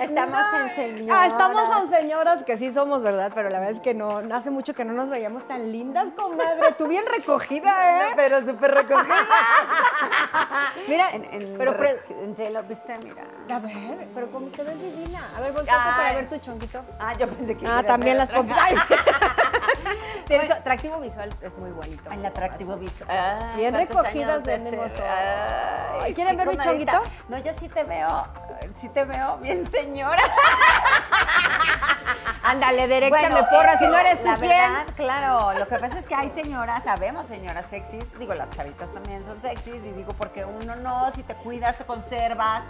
Estamos en señoras. Ah, estamos en señoras que sí somos, ¿verdad? Pero la verdad es que no, hace mucho que no nos veíamos tan lindas, comadre. Tú bien recogida, ¿eh? Pero súper recogida. Mira, En, en, pero, pero- en J-Lo, ¿viste? Mira. a ver, pero como usted es divina. A ver, voltea para ver tu chonquito. Ah, yo pensé que Ah, también las otra pompis. Tienes atractivo visual, es muy bonito. El atractivo visual. Ay, Bien ¿cuántos recogidas tenemos este-. Ay, ¿Quieren ver mi chonguito? No, yo sí te veo, sí te veo bien señora. Ándale, derecha, Bueno, me porra. Si no eres tú, la ¿quién? verdad, claro, lo que pasa es que hay señoras, sabemos señoras sexys, digo, las chavitas también son sexys, y digo, porque uno no, si te cuidas, te conservas,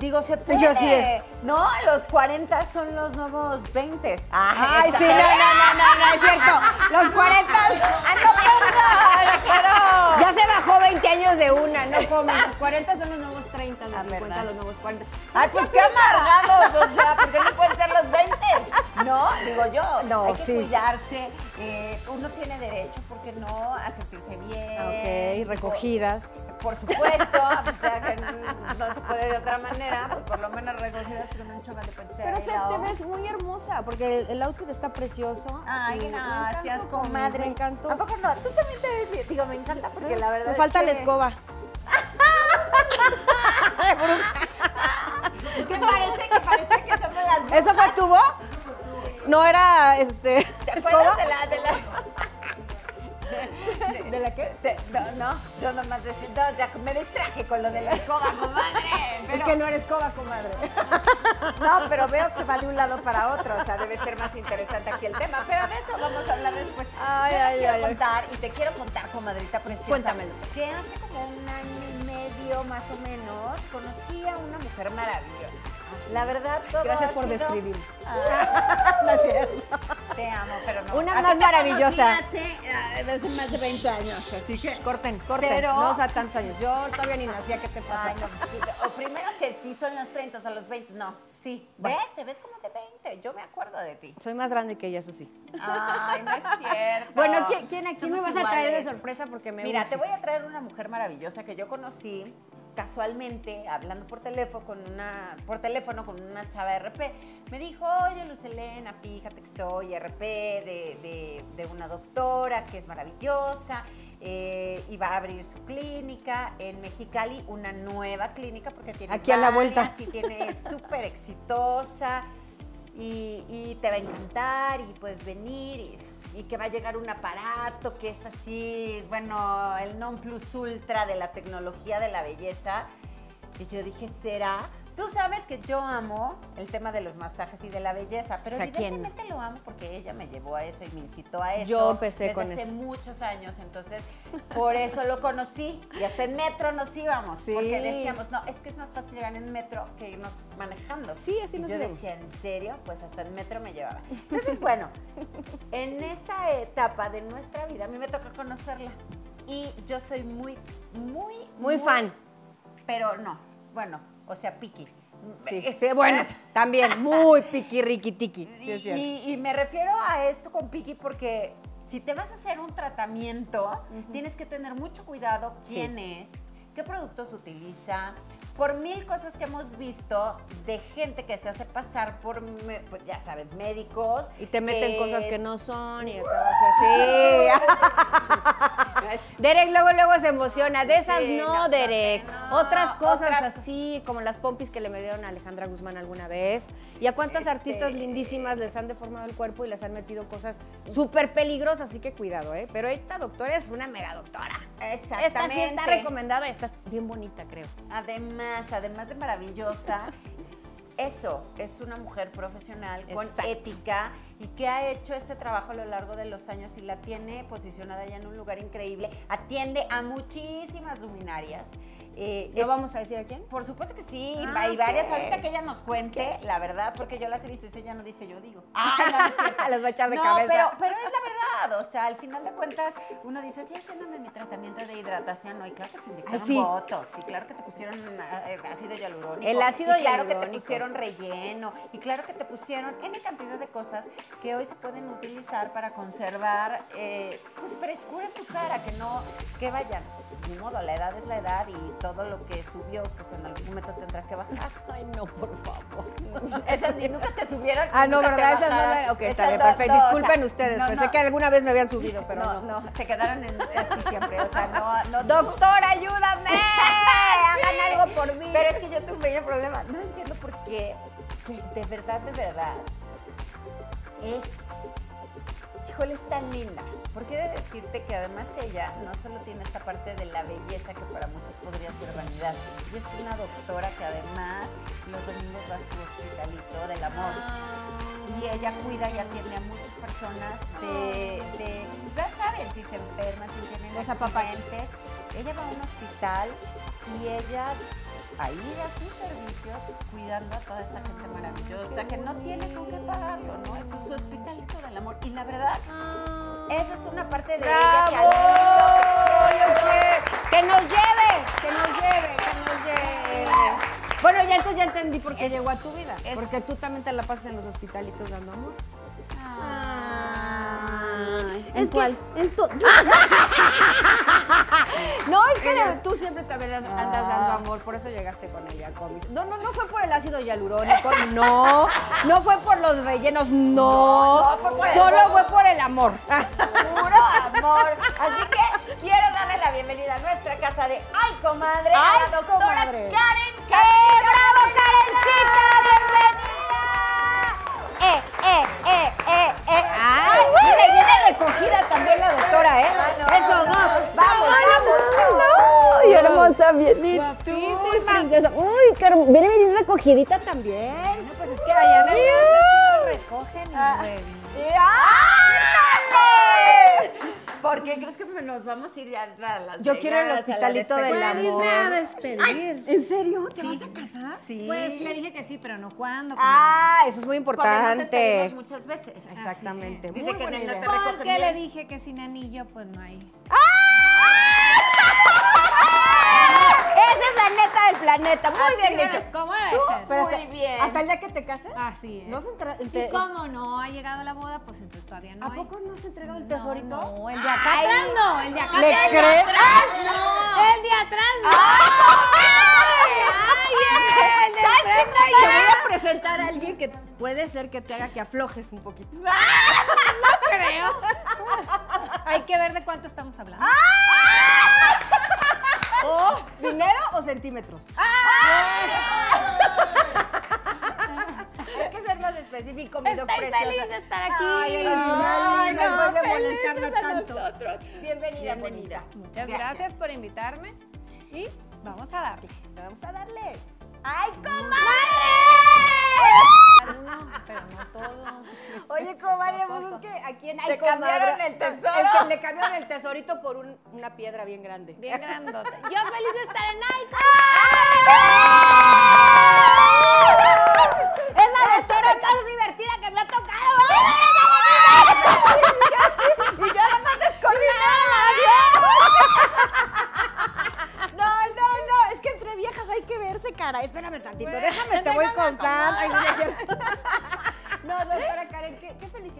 digo, se puede. Yo de- No, los 40 son los nuevos 20. Ay, sí, no, no, no, no, no, es cierto. Los 40. ¡Ah, no, perdón! Ya se bajó 20 años de una, no comen. Los 40 son los nuevos 30, los Ah, 50 ¿verdad? los nuevos 40. Ay, pues qué amargados, o sea, porque no pueden ser los 20. No, digo yo, No, hay que sí. cuidarse. eh, uno tiene derecho, ¿por qué no? A sentirse bien. Ok, Digo, recogidas. Por supuesto, o sea, que no, no se puede de otra manera, pues por lo menos recogidas con un chocolate de Pero se, te ves muy hermosa, porque el, el outfit está precioso. Ay, gracias, comadre. Me encantó. ¿A poco no? Tú también te ves bien. Digo, me encanta porque la verdad Me es falta que- la escoba. Es que parece que parece que somos las ¿Eso fue tubo? No era, este, ¿Te escoba. acuerdas de la, de la, ¿De la qué? de- no, no, yo nomás decía, no, ya me distraje con lo de la escoba, comadre. Es Pero, que no eres escoba, comadre. No, pero veo que va de un lado para otro, o sea, debe ser más interesante aquí el tema, pero de eso vamos a hablar después. Ay, Yo te ay, quiero ay. contar, y te quiero contar, comadrita preciosa. Cuéntamelo. Que hace como un año y medio, más o menos, conocí a una mujer maravillosa. La verdad, todo Gracias por sido- describir. Ah, No es cierto. te amo, pero no. Una más maravillosa. Hace, ah, desde más de 20 años, así que... Corten, corten. Pero- No, o sea, tantos años. Yo todavía ni nacía, ¿qué te pasa? Ay, no, o primero que sí son los 30 o los 20, no, sí. ¿Ves? Te ves como de 20, yo me acuerdo de ti. Soy más grande que ella, eso sí. Ay, no es cierto. Bueno, ¿quién, quién, a quién me Somos vas a traer de iguales. sorpresa? Porque me Mira, urge. te voy a traer una mujer maravillosa que yo conocí casualmente hablando por teléfono con una por teléfono con una chava RP. Me dijo, "Oye, Luz Elena, fíjate que soy RP de, de- de una doctora que es maravillosa." eh, y va a abrir su clínica en Mexicali, una nueva clínica porque tiene Aquí a la vuelta. y tiene es súper exitosa y, y te va a encantar y puedes venir y, y que va a llegar un aparato que es así, bueno, el non plus ultra de la tecnología de la belleza. Y yo dije, ¿será? Tú sabes que yo amo el tema de los masajes y de la belleza, pero O sea, ¿quién? evidentemente lo amo porque ella me llevó a eso y me incitó a eso. Yo empecé desde con hace eso. muchos años, entonces por eso lo conocí y hasta en metro nos íbamos, Sí. porque decíamos, no, es que es más fácil llegar en metro que irnos manejando. Sí, así y nos yo íbamos. decía, ¿en serio? Pues hasta en metro me llevaba. Entonces, bueno, en esta etapa de nuestra vida a mí me toca conocerla y yo soy muy, muy, Muy fan. Pero no, bueno, o sea, piqui. Sí, Eh, sí, bueno, también muy piqui, riqui, tiqui. Sí, y, y me refiero a esto con Piqui porque si te vas a hacer un tratamiento, tienes que tener mucho cuidado quién es, qué productos utiliza, por mil cosas que hemos visto de gente que se hace pasar por, pues, ya sabes, médicos. Y te meten cosas que no son y acabas así. Derek luego luego se emociona. De esas Sí, no, no, Derek. no. Otras cosas Otras- así, como las pompis que le dieron a Alejandra Guzmán alguna vez. ¿Y a cuántas Este- artistas lindísimas les han deformado el cuerpo y les han metido cosas súper peligrosas? Así que cuidado, ¿eh? Pero esta doctora es una mega doctora. Esta sí Exactamente. está recomendada, está bien bonita, creo. Además, además de maravillosa, eso es una mujer profesional con Exacto. ética y que ha hecho este trabajo a lo largo de los años y la tiene posicionada ya en un lugar increíble. Atiende a muchísimas luminarias. Eh, ¿No es- vamos a decir a quién? por supuesto que sí, Ah, hay varias. Ahorita que ella nos cuente, la verdad, porque yo las he visto y ella no dice, yo digo. Ay, no, no. Las va a echar de no, cabeza. Pero, pero es la verdad, o sea, al final de cuentas, uno dice, sí, haciéndome mi tratamiento de hidratación, no, y claro que te inyectaron Ay, sí. botox, y claro que te pusieron eh, ácido hialurónico. El ácido y claro que te pusieron relleno, y claro que te pusieron N cantidad de cosas que hoy se pueden utilizar para conservar, eh, pues, frescura en tu cara, que no, que vayan. ni modo, la edad es la edad y todo lo que subió, pues en algún momento tendrá que bajar. Ay, no, por favor. Esas ni nunca te subieron. Ah, no, ¿verdad? Esas no. Ok, está bien, perfecto. Disculpen ustedes. Pensé que alguna vez me habían subido, pero no, no. no, se quedaron en así siempre, o sea, no, no. Doctor, ayúdame. Hagan algo por mí. Pero es que yo tuve un pequeño problema. No entiendo por qué, de verdad, de verdad, es, híjole, es tan linda. Porque de decirte que además ella no solo tiene esta parte de la belleza que para muchos podría ser vanidad, y es una doctora que además los domingos va a su hospitalito del amor. Y ella cuida y atiende a muchas personas de, de ya saben, si se enferman, si tienen Los accidentes. Ella va a un hospital y ella ahí da sus servicios cuidando a toda esta gente maravillosa que no tiene con qué pagarlo, ¿no? Eso es su hospitalito del amor. Y la verdad, eso es una parte de ella que lleve, que nos lleve, que nos lleve. Bueno, ya entonces ya entendí por qué Es- llegó a tu vida. es- Porque tú también te la pasas en los hospitalitos dando amor. Ay, Es ¿en cuál? que en tu- No, es que de- tú siempre también andas dando amor, por eso llegaste con ella, comis. No, no, no fue por el ácido hialurónico, no. No fue por los rellenos, no. No, no, fue por el Solo fue por el amor. puro amor. Así bienvenida a nuestra casa de Ay, comadre, a Ay, la doctora comadre. Karen ¡Eh, Castillo. bravo, Karencita! ¡Eh, eh, eh, eh, eh! ¡Ay! Y viene recogida también la doctora, ¿eh? Ah, Eso, no, ¡Vamos, vamos! ¡Ay, hermosa, bien! Guapísima, princesa. Uy, qué viene bien recogidita también. No, pues es que allá en el recogen y Ah. ¿Por qué crees que nos vamos a ir ya a las Yo quiero el Vegas, a la hospitalito del amor. a despedir. ¿En serio? ¿Te vas a casar? Sí. Pues le dije que sí, pero no cuándo. Ah, eso es muy importante. muchas veces. Exactamente. Dice Muy que buena en el no idea. te Porque le bien. dije que sin anillo, pues no hay. Esa planeta. Muy Así bien hecho. ¿Cómo debe ser? Pero Muy hasta, bien. ¿Hasta el día que te cases? Así es. ¿No se Y te- como no ha llegado la boda, pues entonces todavía no ¿A hay. poco no se ha entregado el No, tesorito? No, el de acá Ay. atrás no, el de acá ¿Le atrás. crees? No, el de atrás no. Ay, el de ¿Sabes enfrente qué? Te voy a presentar a alguien que puede ser que te haga que aflojes un poquito. creo. Hay que ver de cuánto estamos hablando. ¿O dinero o centímetros? Hay que ser más específico, mi doc Estoy preciosa. feliz de estar aquí. Ay, eres una Ay, linda, no, después de felices tanto. nosotros. Bienvenida, Bienvenida. bonita. Muchas gracias. por invitarme y vamos a darle. Vamos a darle. ¡Ay, Alguno, pero no todo. Oye, comadre, pues es que aquí en Te cambiaron el tesoro. El que le cambiaron el tesorito por un- una piedra bien grande. Bien grandota. Yo feliz de estar en Icon. Es la doctora más divertida que me ha tocado. Y yo la más descoordinada. No, no, no, es que entre viejas hay que verse, cara. Espérame tantito, déjame, te voy contando. Ay, no es cierto.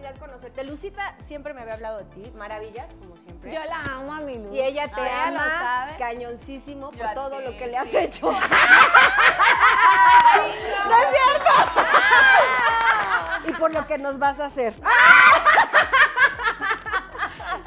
Felicidad conocerte. Lucita siempre me había hablado de ti, maravillas, como siempre. Yo la amo a mi Luz. y ella te ama cañoncísimo Yo por todo ti, lo que le has sí. hecho. ¡No es cierto! y por lo que nos vas a hacer.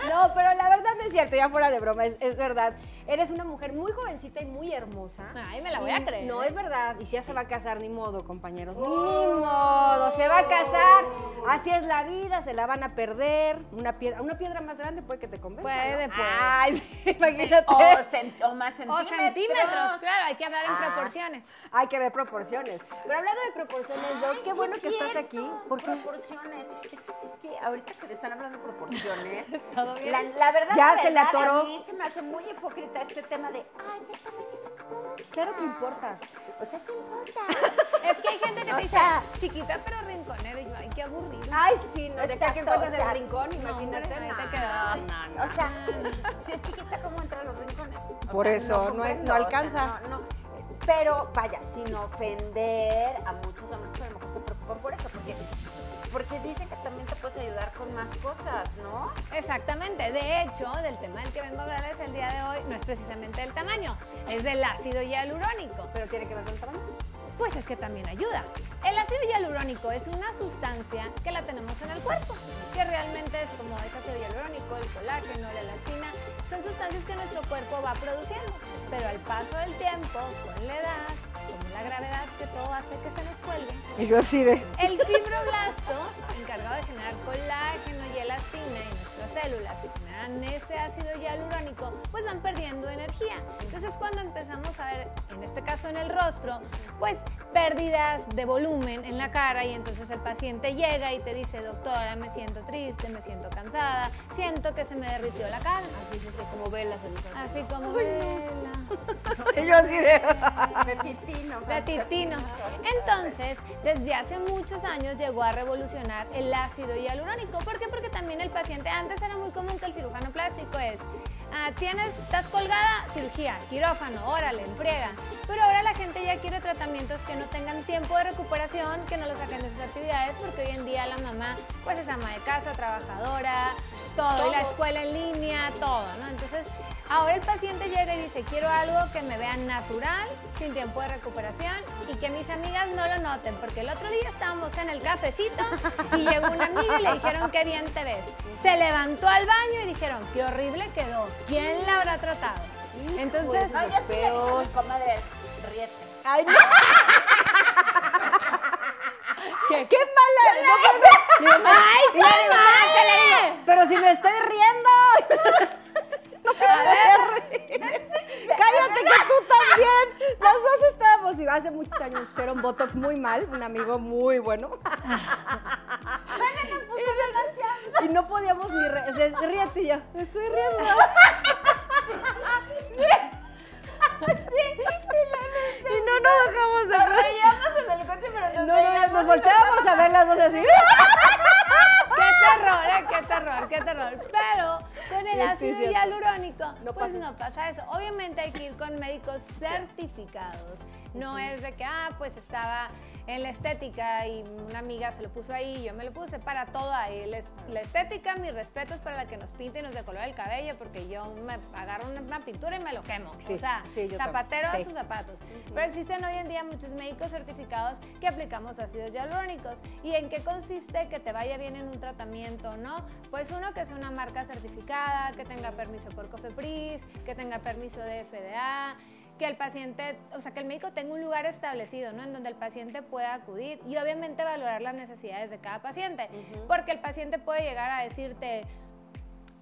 No, pero la verdad no es cierto, ya fuera de broma, es, es verdad. Eres una mujer muy jovencita y muy hermosa. Ay, me la voy a creer. No es verdad, y si ya se va a casar, ni modo, compañeros, ni modo, se va a casar. Así es la vida, se la van a perder. Una piedra, una piedra más grande puede que te convenza. Puede, ¿no? puede. Ay, sí, imagínate. O, cent- o más O centímetros. centímetros, claro, hay que hablar en Ah. proporciones. Hay que ver proporciones. Pero hablando de proporciones, Dos, qué sí bueno es que estás aquí. Por proporciones. Es que sí, es que ahorita que le están hablando de proporciones, ¿Todo bien? La, la verdad, Ya la se le verdad, atoró. A mí se me hace muy hipócrita este tema de, ay, ya también no importa. Claro que importa. O sea, sí importa. Es que hay gente que O te dice, sea- chiquita pero rinconera. Y yo, ay, qué aburrido. Ay, sí, no sé qué Exacto, encuentras o en el sea, rincón, no, imagínate. no. quedas. No, no, O sea, si es chiquita, ¿cómo entra a los rincones? O Por sea, eso, no no o sea, alcanza. no, no. Pero vaya, sin ofender a muchos hombres que a lo mejor se preocupan por eso, porque, porque dicen que también te puedes ayudar con más cosas, ¿no? Exactamente. De hecho, del tema del que vengo a hablarles el día de hoy no es precisamente el tamaño, es del ácido hialurónico. Pero tiene que ver con el tamaño. Pues es que también ayuda. El ácido hialurónico es una sustancia que la tenemos en el cuerpo, que realmente es como el ácido hialurónico, el colágeno, la elastina, son sustancias que nuestro cuerpo va produciendo, pero al paso del tiempo, con la edad, como la gravedad que todo hace que se nos cuelgue, Y yo así de. el fibroblasto, encargado de generar colágeno y elastina en nuestras células que generan ese ácido hialurónico, pues van perdiendo energía. Entonces cuando empezamos a ver, en este caso en el rostro, pues pérdidas de volumen en la cara y entonces el paciente llega y te dice, doctora, me siento triste, me siento cansada, siento que se me derritió la cara. Así, sí, sí, como velas Así como vela. Y yo así de. De titino. de titino. Entonces, desde hace muchos años llegó a revolucionar el ácido hialurónico. ¿Por qué? Porque también el paciente, antes era muy común que el cirujano plástico es, ah, tienes, estás colgada, cirugía, quirófano, órale, en friega. Pero ahora la gente ya quiere tratamientos que no tengan tiempo de recuperación, que no lo saquen de sus actividades, porque hoy en día la mamá, pues es ama de casa, trabajadora, todo, y la escuela en línea, todo, ¿no? Entonces, ahora el paciente llega y dice, quiero algo que me vea natural, sin tiempo de recuperación y que mis amigas no lo noten, porque el otro día estábamos en el cafecito y llegó una amiga y le dijeron, qué bien te ves. Se levantó al baño y dijeron, qué horrible quedó, ¿quién la habrá tratado? Entonces, No, yo sí le dije a mi comadre, ríete. Ay, no. ¿Qué, qué mala. No, ¡Ay, digo, cálmate! Pero si me estoy riendo. A ver, Cállate que tú también. Las dos estábamos, y hace muchos años pusieron Botox muy mal, un amigo muy bueno. Y no podíamos ni re- o sea, ríete y yo, me estoy riendo. Y no nos dejamos de reír. Reíamos en el coche, pero No, no, no, nos volteábamos a ver las dos así. ¡Qué terror, eh! ¡Qué terror, qué terror! Pero con el sí, ácido hialurónico, No pues pasa. no pasa eso. Obviamente hay que ir con médicos certificados. No es de que, ah, pues estaba en la estética y una amiga se lo puso ahí, yo me lo puse para todo ahí. La, es- la estética, mis respetos para la que nos pinte y nos decolora el cabello, porque yo me agarro una, una pintura y me lo quemo. Sí, o sea, sí, zapatero a sus zapatos. Pero existen hoy en día muchos médicos certificados que aplicamos ácidos hialurónicos. ¿Y en qué consiste que te vaya bien en un tratamiento, no? Pues uno que sea una marca certificada, que tenga permiso por COFEPRIS, que tenga permiso de FDA, que el paciente, o sea, que el médico tenga un lugar establecido, ¿no? En donde el paciente pueda acudir y obviamente valorar las necesidades de cada paciente. Porque el paciente puede llegar a decirte,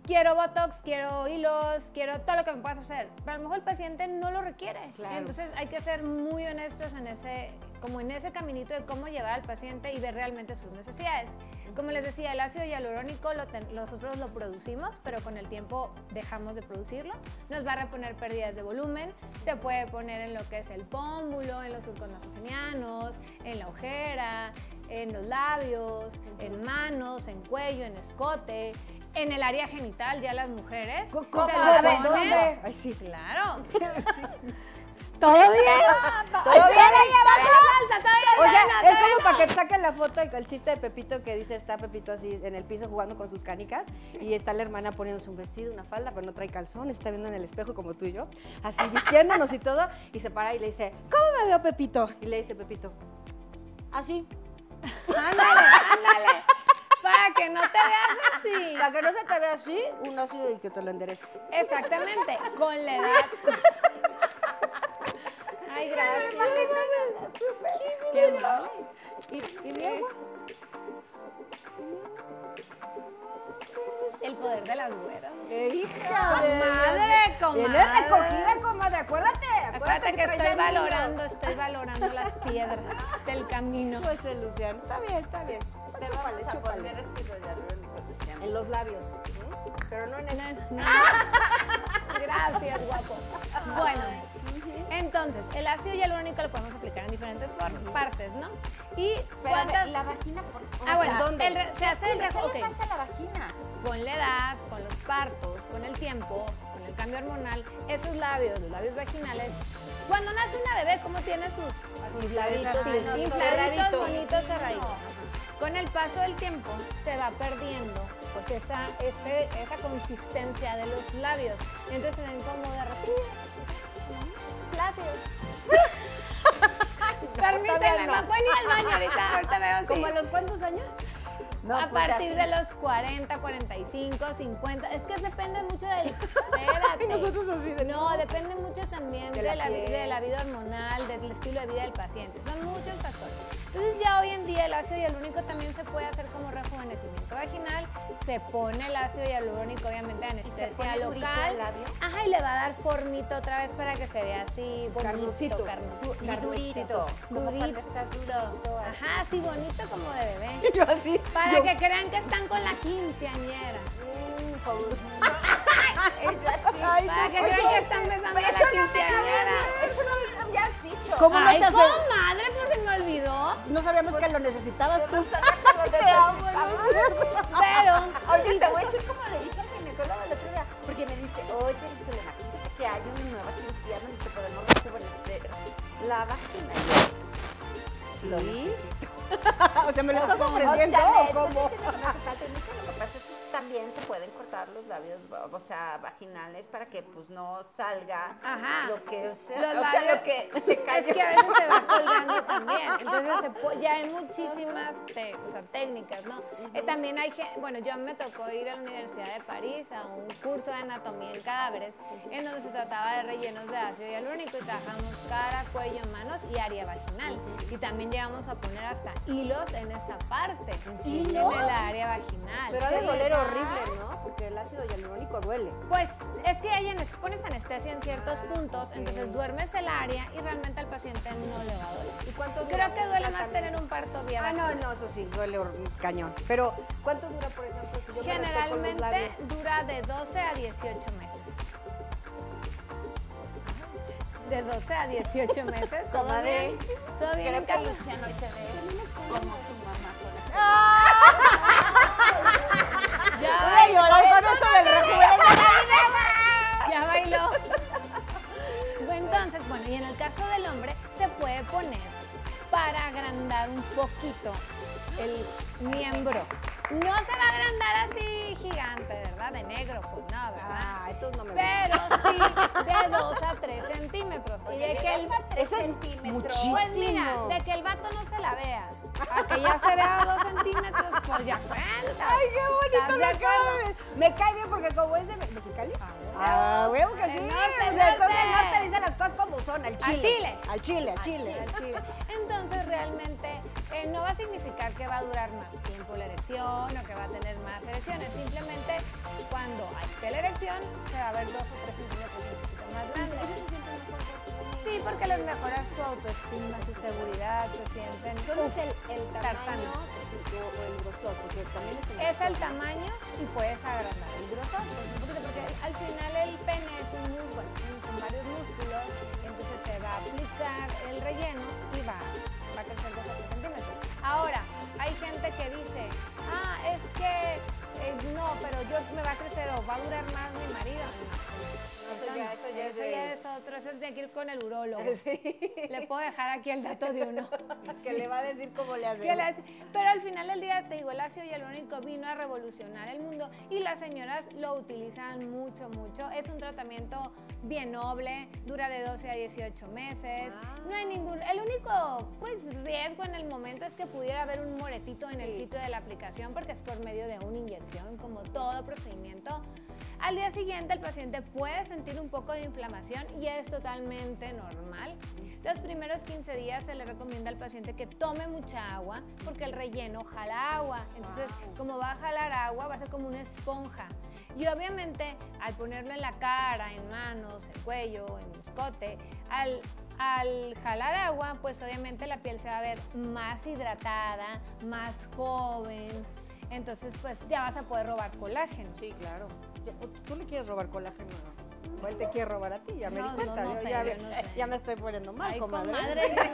quiero Botox, quiero hilos, quiero todo lo que me puedas hacer. Pero a lo mejor el paciente no lo requiere. Claro. Entonces hay que ser muy honestos en ese, como en ese caminito de cómo llevar al paciente y ver realmente sus necesidades. Como les decía, el ácido hialurónico lo ten- nosotros lo producimos, pero con el tiempo dejamos de producirlo. Nos va a reponer pérdidas de volumen. Se puede poner en lo que es el pómulo, en los surcos nasogenianos, en la ojera, en los labios, en manos, en cuello, en escote, en el área genital ya las mujeres. ¿Cómo? ponen. ¿dónde? Ay, sí. Claro. ¿Todo bien? ¿Todo bien? falta, todavía O sea, no, es como no. para que saquen la foto y con el chiste de Pepito que dice está Pepito así en el piso jugando con sus canicas y está la hermana poniéndose un vestido, una falda, pero no trae calzones, está viendo en el espejo como tú y yo, así vistiéndonos y todo, y se para y le dice, ¿cómo me veo Pepito? Y le dice Pepito, así. Ándale, ándale. Para que no te veas así. Para que no se te vea así, un ácido y que te lo enderece. Exactamente, con la edad. Ay, gracias. Qué. ¿Y, y mi agua? El poder de las güeras. ¡Qué hija Comadre, comadre. Viene recogida, comadre, acuérdate. Acuérdate que traes estoy valorando, estoy valorando las piedras del camino. Pues el Luciano, está bien, está bien. Chúpale, vamos a chúpale. poner Luciana. En los labios. ¿eh? Pero no en el... No, no. Gracias, guapo. Bueno, entonces, el ácido hialurónico lo podemos aplicar en diferentes formas, partes, ¿no? Y cuántas... ¿y la vagina por o Ah, bueno, ¿dónde? el se hace el ¿Qué le pasa a la vagina? con la edad, con los partos, con el tiempo, con el cambio hormonal, esos labios, los labios vaginales, Cuando nace una bebé, ¿cómo tiene sus, sus Sí, ¿no? infladitos, bonitos, el paso del tiempo se va perdiendo pues esa, ese- esa consistencia de los labios. Entonces se ven como derretidos, flácidos. Permíteme, no. ir al baño ahorita, ahorita veo así. ¿Como a los cuántos años? No, a pues, partir de los 40, 45, 50. Es que depende mucho del. Espérate. nosotros así de- No, depende mucho también De de, la piel. de la vida hormonal, del estilo de vida del paciente. Son muchos factores. Entonces, ya hoy en día el ácido hialurónico también se puede hacer como rejuvenecimiento vaginal. Se pone el ácido hialurónico, obviamente, de ¿Y se pone anestesia local. labio? Ajá, y le va a dar formito otra vez para que se vea así bonito, carnosito. Y durito. Como Durito. estás durito. así. Ajá, así bonito como de bebé. Yo así. Para yo- que crean que están con la quinceañera. Mm. Ay, Para no, que oye, crean que están besando a la Eso no me quinceañera. habías, eso no me habías dicho. ¿Cómo no Ay, te hace- comadre, pues se me olvidó. No sabíamos que lo necesitabas tú. Pero, Oye, te voy a decir como le dije al ginecólogo el otro día, porque me dice, oye, Selena, fíjate que hay una nueva cirugía donde te podemos rejuvenecer la vagina. Y yo, Lo ¿Sí? necesito. o sea, ¿me lo estás O ofreciendo sea, o me- cómo? estoy que no hace falta. Es que también se pueden cortar los labios, o sea, vaginales para que pues no salga Ajá. lo que, o sea, Los o sea, labios- lo que se cayó. es que a veces se va colgando también. Entonces, se ya hay muchísimas te- o sea, técnicas, ¿no? Eh, también hay gente, bueno, yo me tocó ir a la Universidad de París a un curso de anatomía en cadáveres, en donde se trataba de rellenos de ácido hialurónico y trabajamos cara, cuello, manos y área vaginal. Y también llegamos a poner hasta hilos en esa parte, ¿Hilos? en el área vaginal. Pero ha de doler horrible, ¿no? Porque el ácido hialurónico duele. Pues es que hay pones anestesia en ciertos puntos, entonces duermes el área y realmente al paciente no le va a doler. ¿Y cuánto dura Creo que duele más tener un parto vía Ah, no, no, eso sí, duele cañón. Pero, ¿cuánto dura, por ejemplo, si yo me retoco los Generalmente labios? dura de 12 a 18 meses. De 12 a 18 meses, todo Comadre, bien. Todo bien en Creo que? Luciano hoy te ve como su mamá con este- Ya Voy a llorar con esto del rejuvenecimiento. ya bailó. Entonces, bueno, y en el caso del hombre se puede poner para agrandar un poquito el miembro. No se va a agrandar así gigante, ¿verdad? De negro, pues no, ¿verdad? Ah, estos no me. Pero sí de 2 a 3 centímetros. Y de que el, Eso es centímetros. muchísimo. pues mira, de que el vato no se la vea. A que ya se vea 2 centímetros, pues ya cuenta. Ay, qué bonito de ver. Me cae bien porque como es de Me- Mexicali. Ah, Ah, huevo que El sí. norte, o el sea, entonces el norte. norte dice las cosas como son, al Al chile. chile. Al chile, al chile. al chile. Entonces realmente eh, no va a significar que va a durar más tiempo la erección o que va a tener más erecciones. Simplemente cuando esté la erección se va a ver dos o tres centímetros un poquito más grande. Sí, porque les mejora su autoestima, su seguridad, se sienten. Es el, el tamaño o, el grosor, porque también es el Es el grosor. tamaño y puedes agrandar el grosor, porque al final el pene es un músculo, con varios músculos, entonces se va a aplicar el relleno y va, va a crecer 2 a 3 centímetros. Ahora, hay gente que dice, ah, es que eh, no, pero yo me va a crecer o va a durar más mi marido. No, eso ya es eso de- ya es otro, eso es de ir con el urólogo. Sí. Le puedo dejar aquí el dato de uno. que le va a decir cómo le hace. Que las- pero al final del día, te digo, el ácido hialurónico vino a revolucionar el mundo y las señoras lo utilizan mucho, mucho. Es un tratamiento bien noble, dura de 12 a 18 meses. Ah. No hay ningún... El único pues, riesgo en el momento es que pudiera haber un moretito en el Sí. sitio de la aplicación porque es por medio de una inyección, como todo procedimiento. Al día siguiente el paciente puede sentir un poco de inflamación y es totalmente normal. Los primeros 15 días se le recomienda al paciente que tome mucha agua porque el relleno jala agua. Entonces, como va a jalar agua, va a ser como una esponja. Y obviamente, al ponerlo en la cara, en manos, en cuello, en escote, al, al jalar agua, pues obviamente la piel se va a ver más hidratada, más joven. Entonces, pues ya vas a poder robar colágeno. Sí, claro. ¿Tú le quieres robar colágeno? no? ¿O él te quiere robar a ti? Ya me No, di cuenta. no, no yo sé, ya, me estoy poniendo mal, Ay, comadre. comadre.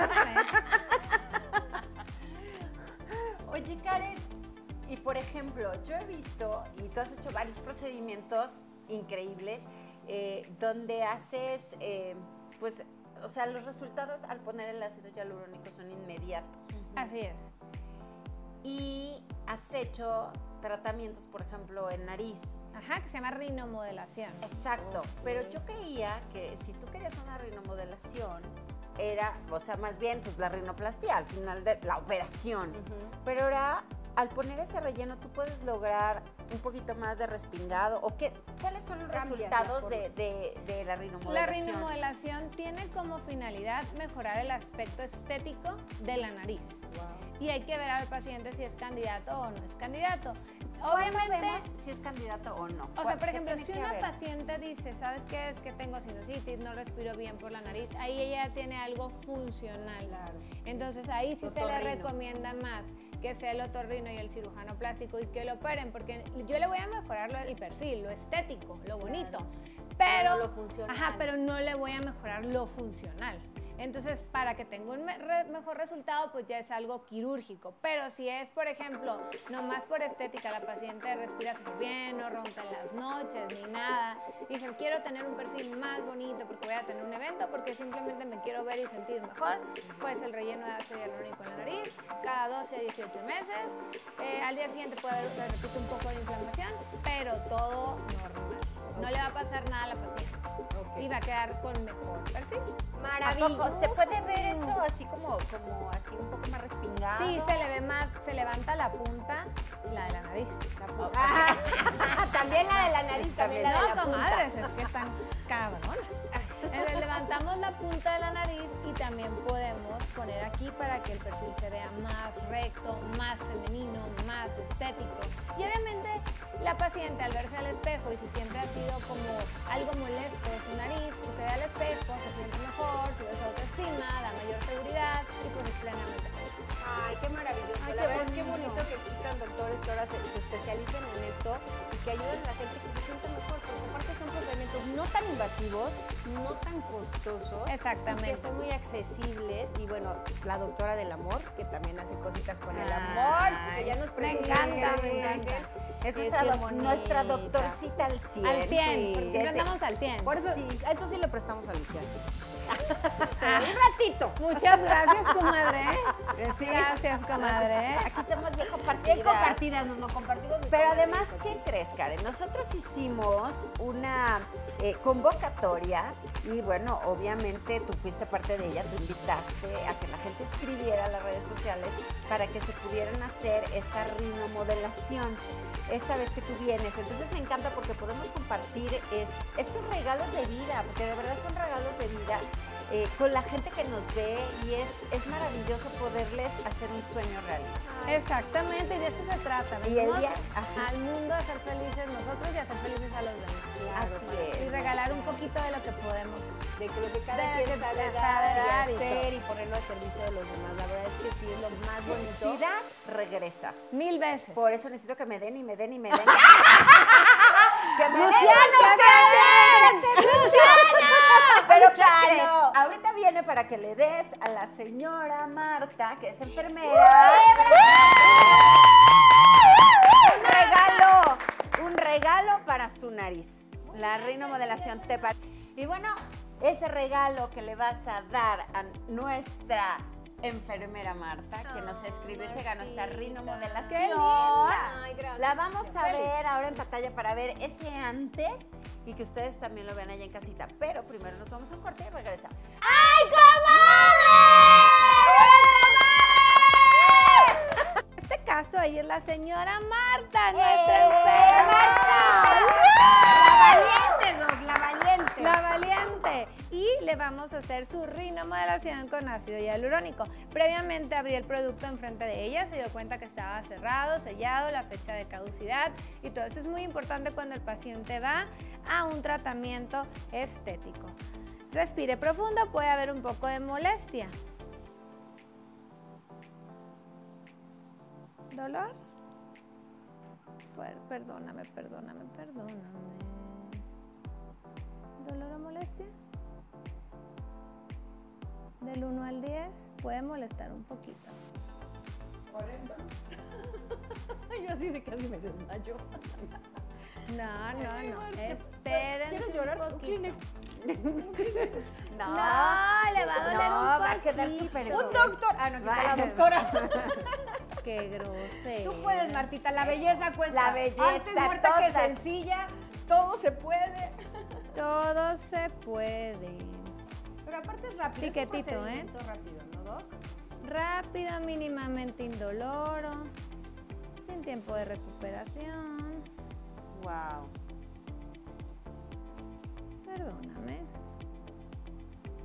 Oye, Karen, y por ejemplo, yo he visto, y tú has hecho varios procedimientos increíbles, eh, donde haces, eh, pues, o sea, los resultados al poner el ácido hialurónico son inmediatos. Así es. Y has hecho tratamientos, por ejemplo, en nariz. Ajá, que se llama rinomodelación. Exacto, pero yo creía que si tú querías una rinomodelación, era, o sea, más bien, pues la rinoplastía al final de la operación. Pero ahora, al poner ese relleno, tú puedes lograr un poquito más de respingado. ¿O qué, cuáles son los resultados de, de- de la La rinomodelación? rinomodelación tiene como finalidad mejorar el aspecto estético de la nariz. Y hay que ver al paciente si es candidato o no es candidato. ¿Cuándo Obviamente, vemos si es candidato o no? o sea, ¿Cuál- por ejemplo, si una haber? paciente dice, ¿sabes qué es que tengo sinusitis, no respiro bien por la nariz? Ahí ella tiene algo funcional. Entonces ahí sí se le recomienda más que sea el otorrino y el cirujano plástico y que lo operen, porque yo le voy a mejorar el perfil, lo estético, lo bonito, pero, no lo funcional. Ajá, pero no le voy a mejorar lo funcional. Entonces, para que tenga un mejor resultado, pues ya es algo quirúrgico. Pero si es, por ejemplo, nomás por estética, la paciente respira súper bien, no ronca en las noches ni nada, dice, quiero tener un perfil más bonito porque voy a tener un evento, porque simplemente me quiero ver y sentir mejor, pues el relleno de ácido hialurónico en la nariz, cada 12 a 18 meses. Eh, al día siguiente puede haber, un poco de inflamación, pero todo normal. No le va a pasar nada a la paciente. Y va a quedar con mejor perfil. ¿A Maravilloso. ¿Se puede ver eso así como, como así un poco más respingado? Sí, se le ve más, se levanta la punta, la de la nariz. Ah, también la de la nariz, también la de No, la punta. comadres, es que están cabronas. Entonces levantamos la punta de la nariz y también podemos poner aquí para que el perfil se vea más recto, más femenino, más estético. Y obviamente la paciente al verse al espejo y si siempre ha sido como algo molesto su nariz, pues se ve al espejo, se siente mejor, sube su autoestima, da mayor seguridad y pues es plenamente feliz. Ay, qué maravilloso. Ay, la qué verdad, qué bonito. bonito que existan doctores que ahora se, se especialicen en esto y que ayuden a la gente que se sienta mejor, porque aparte son procedimientos no tan invasivos, no tan costosos. Exactamente. Que son muy accesibles. Y bueno, la doctora del amor, que también hace cositas con el amor, que ya nos me presumió encanta, me encanta. Es Es nuestra, doc- doctorcita al 100. Al 100, sí, porque siempre andamos al 100. Por eso, Sí. a entonces sí le prestamos a Luciana. Un ratito. Muchas gracias, comadre. Sí. Gracias, comadre. Aquí somos bien Bien compartidas. compartidas, nos lo compartimos. Pero además, ¿qué crees, Karen? Nosotros hicimos una eh, convocatoria y bueno, obviamente tú fuiste parte de ella, tú invitaste a que la gente escribiera a las redes sociales para que se pudieran hacer esta rinomodelación esta vez que tú vienes. Entonces me encanta porque podemos compartir es- estos regalos de vida, porque de verdad son regalos de vida. Eh, con la gente que nos ve y es, es maravilloso poderles hacer un sueño realidad. Exactamente, y de eso se trata. Y el Venimos día- al mundo a ser felices nosotros y a ser felices a los demás. Así es. Y regalar un poquito de lo que podemos. de que lo que cada De quien que sabe sabe dar, dar y y hacer y ponerlo al servicio de los demás. La verdad es que sí es lo más bonito. Si das, regresa. Mil veces. Por eso necesito que me den y me den y me den. que me ¡Luciano, den. ¡Luciano! Pero ¿qué Luciano. crees? Ahorita viene para que le des a la señora Marta, que es enfermera. Un regalo, un regalo para su nariz. La rinomodelación Tepa. Y bueno, ese regalo que le vas a dar a nuestra enfermera Marta, que nos escribió y se ganó esta rinomodelación. ¡Qué linda! Ay, gracias. La vamos a Feliz. ver ahora en pantalla para ver ese antes y que ustedes también lo vean allá en casita. Pero primero nos vamos a un corte y regresamos. ¡Ay, comadre! En este caso, ella es la señora Marta, nuestra ¡Eh, enferma. La valiente, Doc, la valiente. La valiente. Y le vamos a hacer su rinomodelación con ácido hialurónico. Previamente abrí el producto enfrente de ella, se dio cuenta que estaba cerrado, sellado, la fecha de caducidad y todo esto es muy importante cuando el paciente va a un tratamiento estético. Respire profundo, puede haber un poco de molestia. ¿Dolor? Perdóname, perdóname, perdóname. ¿Dolor o molestia? Del 1 al 10 puede molestar un poquito. Yo así de casi me desmayo. No, no, no. Esperen. ¿Quieres llorar? Un. Kleenex. No. No, le va a doler No, un va a quedar súper Un doctor. Ah, no, está la doctora. Qué grosero. Tú puedes, Martita. La belleza cuesta. La belleza, Antes muerta que sencilla. Todo se puede. Todo se puede. Pero aparte es rápido. es un Piquetito, ¿eh? rápido, ¿no, Doc? Rápido, mínimamente indoloro, sin tiempo de recuperación. Wow. Perdóname.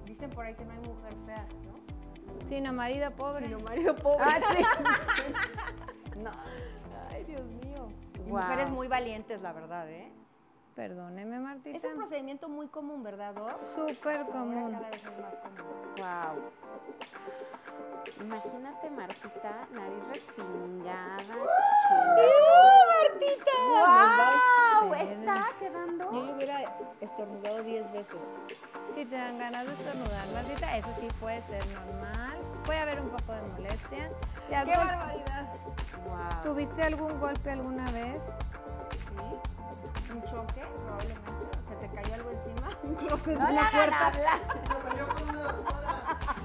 Dicen por ahí que no hay mujer fea, ¿no? Sino marido pobre. Sino marido pobre. Ah, sí. no. Ay, Dios mío. Y Guau. mujeres muy valientes, la verdad, ¿eh? Perdóneme, Martita. Es un procedimiento muy común, ¿verdad, Doc? súper común. cada vez es más común. Wow. Imagínate, Martita, nariz respingada. ¡Martita! ¡Wow! Está quedando. Yo hubiera estornudado 10 veces. Si te dan ganas de estornudar, Martita, eso sí puede ser normal. Puede haber un poco de molestia. ¿Te has ¡Qué barbaridad! Wow. ¿Tuviste algún golpe alguna vez? Sí. Un choque, probablemente. ¿Se te cayó algo encima? Un closet No la hagan hablar.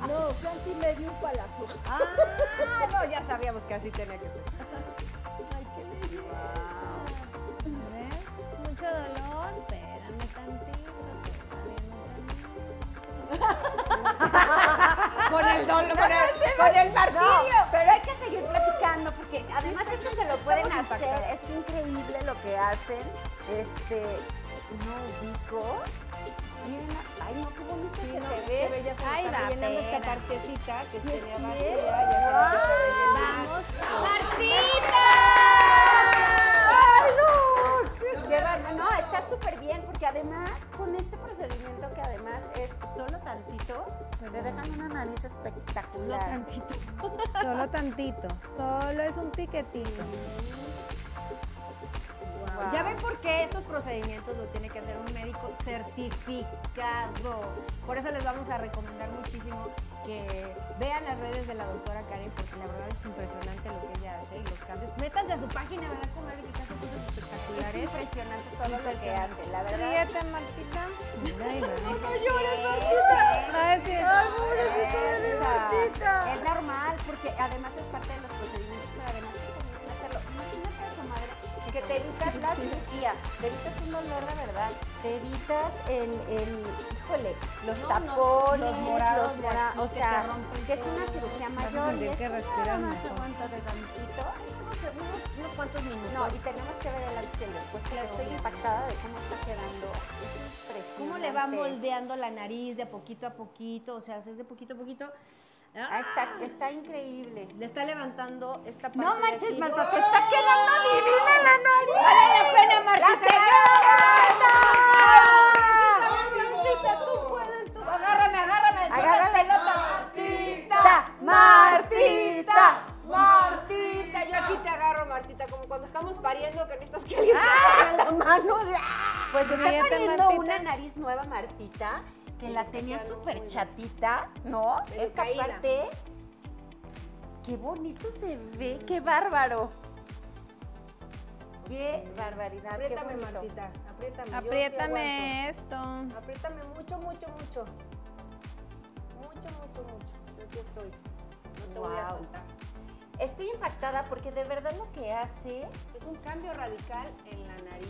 No, Frankie me dio un palazo. Ah, no, ya sabíamos que así tenía que ser. Ay, qué. ¿Ves? Mucho dolor. Espérame tantito. no termino. Con el dolor, con el, con el martillo. No, pero hay que seguir platicando porque además esto se lo pueden hacer. Es increíble lo que hacen. Este, no ubico. Miren, ay no, qué bonito Sí, se no, te qué ve. bella se Ay, rellenando pena. esta partecita que Sí, tenía es vacía. Vamos. ¡Martita! Solo es un piquetito. Wow. Ya ven por qué estos procedimientos los tiene que hacer un médico certificado. Por eso les vamos a recomendar muchísimo que vean las redes de la doctora Karen, porque la verdad es impresionante lo que ella hace y los cambios. Métanse a su página, ¿verdad, comadre? Que hace cosas Es espectaculares. impresionante todo lo que hace, la verdad. Ríete, Martita. No llores, Va a decir, Esa. Es normal, porque además es parte de los procedimientos, pero que te evitas la cirugía, te evitas un dolor de verdad, te evitas el, el híjole, los No, no, tapones, los morados mora- o sea, que es una cirugía mayor y sentir que esto nada respiras más mejor. aguanta de tantito. No sé, unos, unos cuantos minutos. No, y tenemos que ver el antes y el después, estoy impactada de cómo está quedando. Es impresionante. ¿Cómo le va moldeando la nariz de poquito a poquito? O sea, es de poquito a poquito. Ah, está, está increíble. Le está levantando esta parte. No de manches. Marta, te está quedando divina la nariz. ¡Vale la pena, Martita! ¡La señora Marta! Martita, tú puedes, tú. Agárrame, agárrame. pelota. Martita, Martita, Martita, yo aquí te agarro, Martita, como cuando estamos pariendo que necesitas que alguien te Ah. la mano. Pues está Ríete, pariendo Martita. una nariz nueva, Martita, que Sí, la tenía súper chatita, ¿no? Pero Esta caída. parte. Qué bonito se ve, qué bárbaro. Qué barbaridad, qué Apriétame, bonito. Martita, apriétame. apriétame esto. Apriétame mucho, mucho, mucho. Mucho, mucho, mucho. Aquí estoy. No te voy a soltar. Estoy impactada porque de verdad lo que hace Es un cambio radical en la nariz.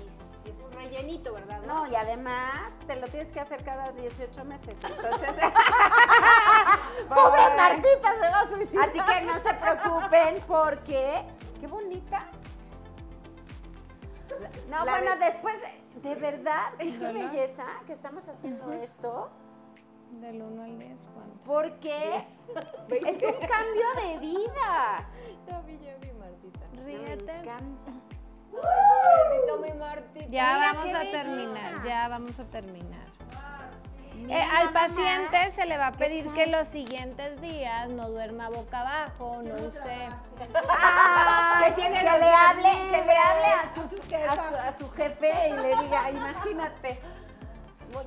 Rellenito, ¿verdad? No, y además te lo tienes que hacer cada 18 meses. Entonces. ¡Pobre. Martita se va a suicidar! Así que no se preocupen porque. ¡Qué bonita! No, la bueno, ve- después, de verdad, qué belleza que estamos haciendo esto. Del 1 al 10, ¿cuánto? Porque es un cambio de vida. Ya vi, ya vi, Martita. Me Ríete. encanta. Ya Mira, vamos a belleza. terminar, ya vamos a terminar. Eh, al paciente más. se le va a ¿Qué pedir que los siguientes días no duerma boca abajo, no use. Ay, Que tiene que los le hable, que le hable a, sus- a su, a su jefe y le diga, imagínate.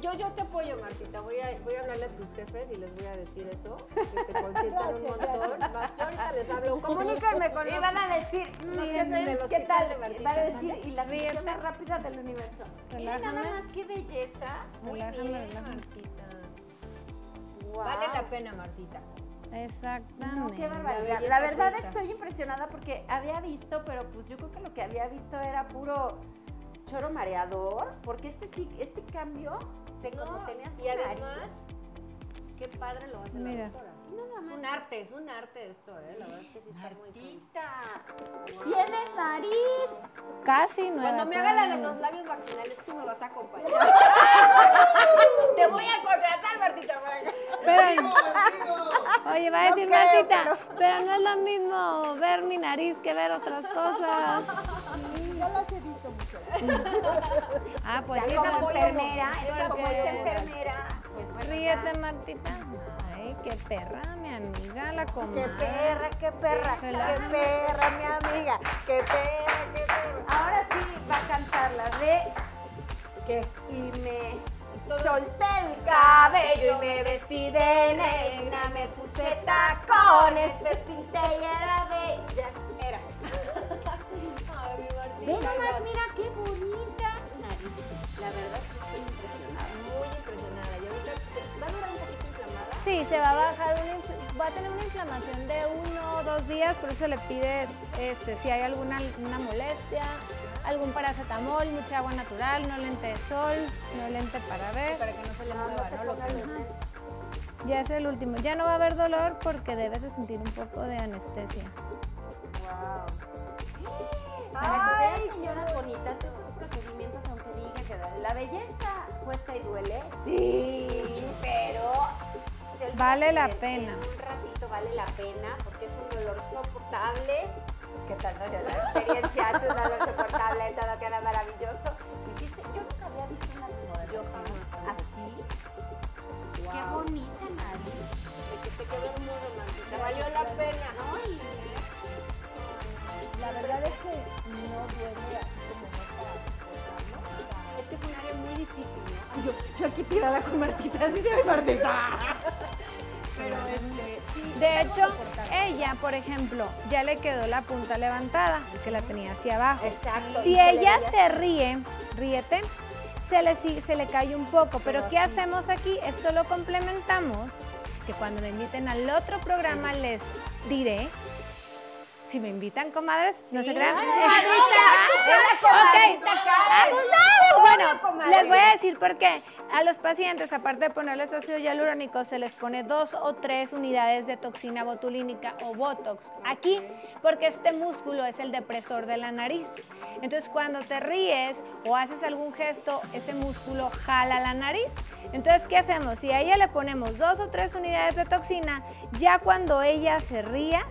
Yo, yo te apoyo, Martita. Voy a, voy a hablarle a tus jefes y les voy a decir eso. Que te consientan un montón. Más, yo ahorita les hablo. Comuníquenme con Y los... van a decir, los mm, jefes del ¿qué tal? de Martita, Va a decir, y la sección más rápida del universo. Mira nada más, qué belleza. Muy Relájame, bien, relájame. Martita. Vale la pena, Martita. Exactamente. No, qué La barbaridad. La verdad cuesta. estoy impresionada porque había visto, pero pues yo creo que lo que había visto era puro choro mareador, porque este sí, este cambio de como No, tenías y además, nariz. qué padre lo hace Mira. la doctora. Nada Es un arte, es un arte esto, ¿eh? La verdad es que sí está muy cool. Martita, tienes nariz. Casi nueva. Cuando me haga la los labios vaginales, tú me vas a acompañar. Te voy a contratar, Martita, para que... Pero, oye, va a No decir creo, Martita, pero... no es lo mismo ver mi nariz que ver otras cosas. Ah, pues sí, como esa enfermera, esa como es enfermera, pues bueno. ríete, ya. Martita. Ay, qué perra, mi amiga, la Qué comadre. perra, qué perra, qué perra, mi amiga. Qué perra, qué perra. Ahora sí va a cantar la de ¿Qué? y me solté el cabello y me vestí de negra, me puse tacones, me pinté y era bella. Era. Ve nomás, mira qué bonita nariz. La verdad sí estoy impresionada. Muy impresionada. Y ahorita se va a durar un poquito inflamada. Sí, se va a bajar, una va a tener una inflamación de uno o dos días, por eso le pide este, si hay alguna una molestia, algún paracetamol, mucha agua natural, no lente de sol, no lente para ver. Para que no se le mueva, ¿no? Lo que-. Ya es el último. Ya no va a haber dolor porque debes de sentir un poco de anestesia. Para que vean, señoras bonitas, que estos procedimientos, aunque diga que la belleza cuesta y duele, sí, pero se Vale la en- pena. En un ratito vale la pena porque es un dolor soportable. Que tanto de la experiencia es un dolor soportable, todo queda maravilloso. Hiciste, yo nunca había visto una remodelación así. Qué bonita nariz. De que te quedó romántica. Valió la pena. Que no duele así como no. Es que es un área muy difícil, ¿no? Yo, yo aquí tirada con Martita, así de Martita. Pero este, sí. De hecho, ella, por ejemplo, ya le quedó la punta levantada, que la tenía hacia abajo. Exacto. Si se ella veía se ríe, ríete, se le, se le cae un poco. Pero ¿qué hacemos aquí? Esto lo complementamos, que cuando me inviten al otro programa les diré. Si me invitan, comadres, no se crean. Ok. Ah, pues Bueno, les voy a decir por qué. A los pacientes, aparte de ponerles ácido hialurónico, se les pone dos o tres unidades de toxina botulínica o botox aquí, porque este músculo es el depresor de la nariz. Entonces, cuando te ríes o haces algún gesto, ese músculo jala la nariz. Entonces, ¿qué hacemos? Si a ella le ponemos dos o tres unidades de toxina, ya cuando ella se ría,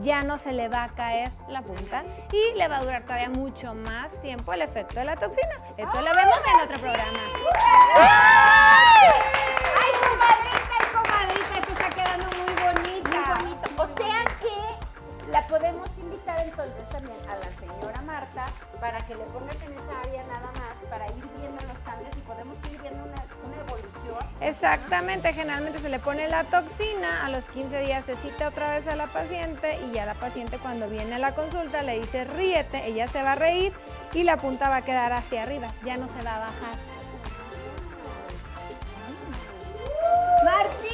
ya no se le va a caer la punta y le va a durar todavía mucho más tiempo el efecto de la toxina. Eso lo vemos en otro programa. La podemos invitar entonces también a la señora Marta para que le pongas en esa área nada más para ir viendo los cambios y podemos ir viendo una, una evolución. Exactamente, generalmente se le pone la toxina, a los 15 días se cita otra vez a la paciente y ya la paciente cuando viene a la consulta le dice ríete, ella se va a reír y la punta va a quedar hacia arriba, ya no se va a bajar. Martita,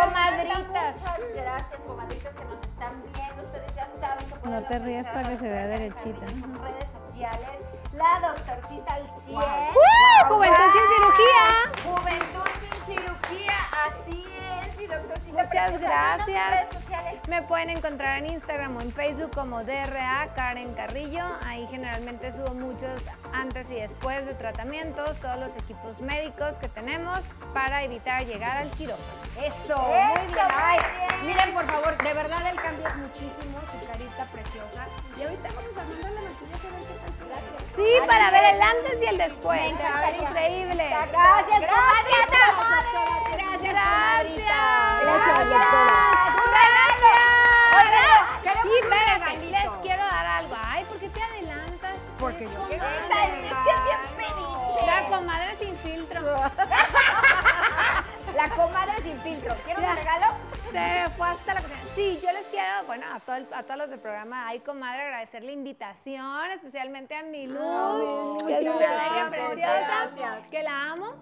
comadritas. Muchas gracias, comadritas que nos están viendo. Ustedes ya saben que pueden No te rías para que se vea derechita. En redes sociales, la doctorcita al 100. ¡Uh! ¡Juventud sin cirugía! Juventud sin cirugía, así es, mi doctorcita Muchas preciosa. Gracias. Me pueden encontrar en Instagram o en Facebook como DRA Karen Carrillo. Ahí generalmente subo muchos antes y después de tratamientos, todos los equipos médicos que tenemos para evitar llegar al quirófano. Eso, Eso, muy bien. Ay, muy bien. miren, por favor, de verdad el cambio es muchísimo, su carita preciosa. Y ahorita vamos a mandarle maquillaje a ver qué tal. Gracias. Sí, para ver el antes y el después. Encantaría. increíble. Exacto. Gracias, Gracias. Gracias, Gracias. comadrita. Gracias. Espérenme, regalito. les quiero dar algo. Ay, ¿por qué te adelantas? Porque yo quiero. Esta es, es que es bien pediche. La comadre sin filtro. La comadre sin filtro. ¿Quieres Ya. un regalo? Se fue hasta la cocina. Sí, yo les quiero, bueno, a, todo el- a todos los del programa Ay Comadre agradecer la invitación, especialmente a mi Luz, Ay, que es una gracias, bella preciosa, gracias. que la amo.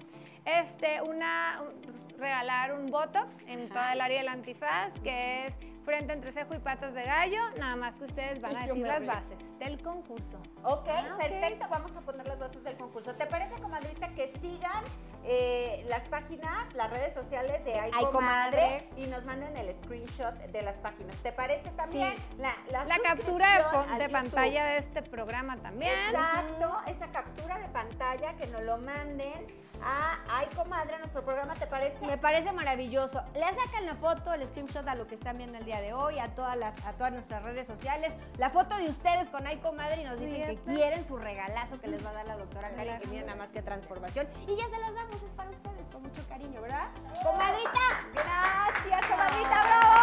Este, una, un- regalar un Botox en toda el área del antifaz, que es frente entre cejo y patas de gallo, nada más que ustedes van a decir las río. bases del concurso. Ok, Ah, ok. perfecto. Vamos a poner las bases del concurso. ¿Te parece, comadrita, que sigan eh, las páginas, las redes sociales de Ay Ay, Comadre Comadre. y nos manden el screenshot de las páginas? ¿Te parece también? La, la La captura de, pantalla de este programa también. Exacto, esa captura de pantalla que nos lo manden Ah, ay, comadre, nuestro programa, ¿te parece? Me parece maravilloso. Le sacan la foto, el screenshot a lo que están viendo el día de hoy, a todas, las, a todas nuestras redes sociales, la foto de ustedes con ay, comadre, y nos dicen que quieren su regalazo que les va a dar la doctora Karen, que viene nada más que transformación. Y ya se las damos, es para ustedes, con mucho cariño, ¿verdad? Comadrita. Gracias, comadrita, bravo.